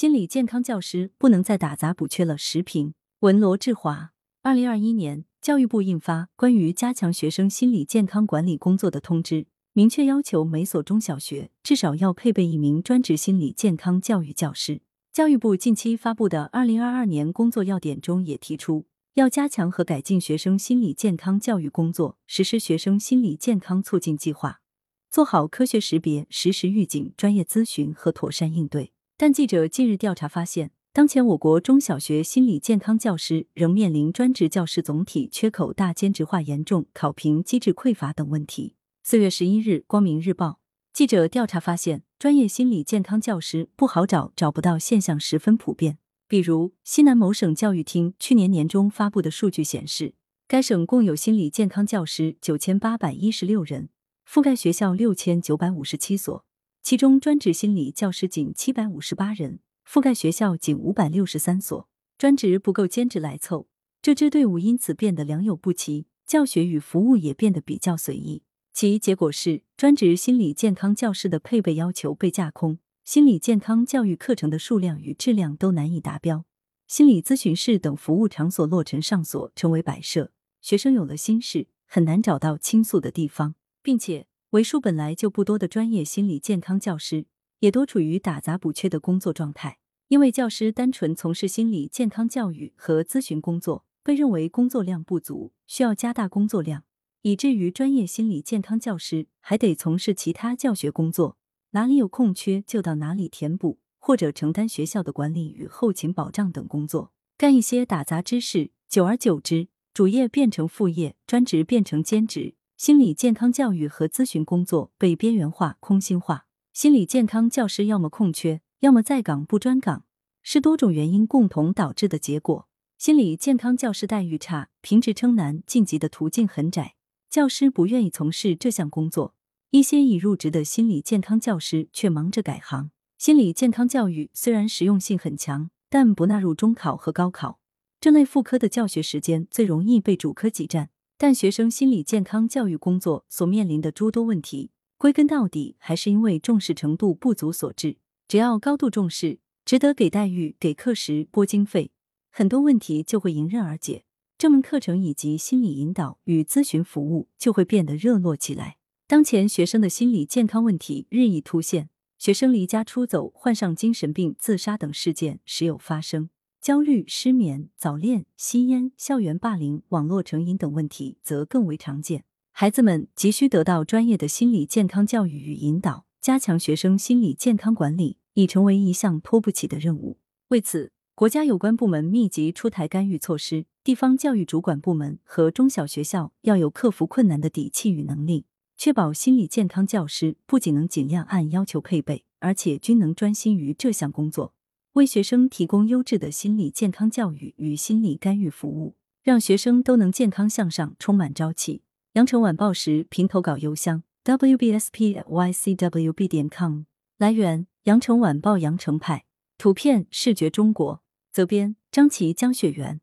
心理健康教师不能再打杂补缺了。时评文罗志华。二零二一年，教育部印发《关于加强学生心理健康管理工作的通知》，明确要求每所中小学至少要配备一名专职心理健康教育教师。教育部近期发布的二零二二年工作要点中也提出，要加强和改进学生心理健康教育工作，实施学生心理健康促进计划，做好科学识别、实时预警、专业咨询和妥善应对。但记者近日调查发现，当前我国中小学心理健康教师仍面临专职教师总体缺口大、兼职化严重、考评机制匮乏等问题。四月十一日，光明日报记者调查发现，专业心理健康教师不好找、找不到现象十分普遍。比如，西南某省教育厅去年年中发布的数据显示，该省共有心理健康教师九千八百一十六人，覆盖学校六千九百五十七所。其中，专职心理教师仅七百五十八人，覆盖学校仅五百六十三所，专职不够，兼职来凑，这支队伍因此变得良莠不齐，教学与服务也变得比较随意。其结果是，专职心理健康教师的配备要求被架空，心理健康教育课程的数量与质量都难以达标，心理咨询室等服务场所落成上锁，成为摆设。学生有了心事，很难找到倾诉的地方，并且。为数本来就不多的专业心理健康教师，也多处于打杂补缺的工作状态。因为教师单纯从事心理健康教育和咨询工作，被认为工作量不足，需要加大工作量，以至于专业心理健康教师还得从事其他教学工作，哪里有空缺就到哪里填补，或者承担学校的管理与后勤保障等工作，干一些打杂之事。久而久之，主业变成副业，专职变成兼职。心理健康教育和咨询工作被边缘化、空心化，心理健康教师要么空缺，要么在岗不专岗，是多种原因共同导致的结果。心理健康教师待遇差，评职称难，晋级的途径很窄，教师不愿意从事这项工作。一些已入职的心理健康教师却忙着改行。心理健康教育虽然实用性很强，但不纳入中考和高考，这类副科的教学时间最容易被主科挤占。但学生心理健康教育工作所面临的诸多问题，归根到底还是因为重视程度不足所致。只要高度重视，值得给待遇、给课时、拨经费，很多问题就会迎刃而解。这门课程以及心理引导与咨询服务就会变得热络起来。当前学生的心理健康问题日益凸显，学生离家出走、患上精神病、自杀等事件时有发生。焦虑、失眠、早恋、吸烟、校园霸凌、网络成瘾等问题则更为常见。孩子们急需得到专业的心理健康教育与引导，加强学生心理健康管理已成为一项拖不起的任务。为此，国家有关部门密集出台干预措施，地方教育主管部门和中小学校要有克服困难的底气与能力，确保心理健康教师不仅能尽量按要求配备，而且均能专心于这项工作。为学生提供优质的心理健康教育与心理干预服务，让学生都能健康向上、充满朝气。羊城晚报时评投稿邮箱：wbspycwb 点 com。来源：羊城晚报羊城派。图片：视觉中国。责编：张琪、江雪源。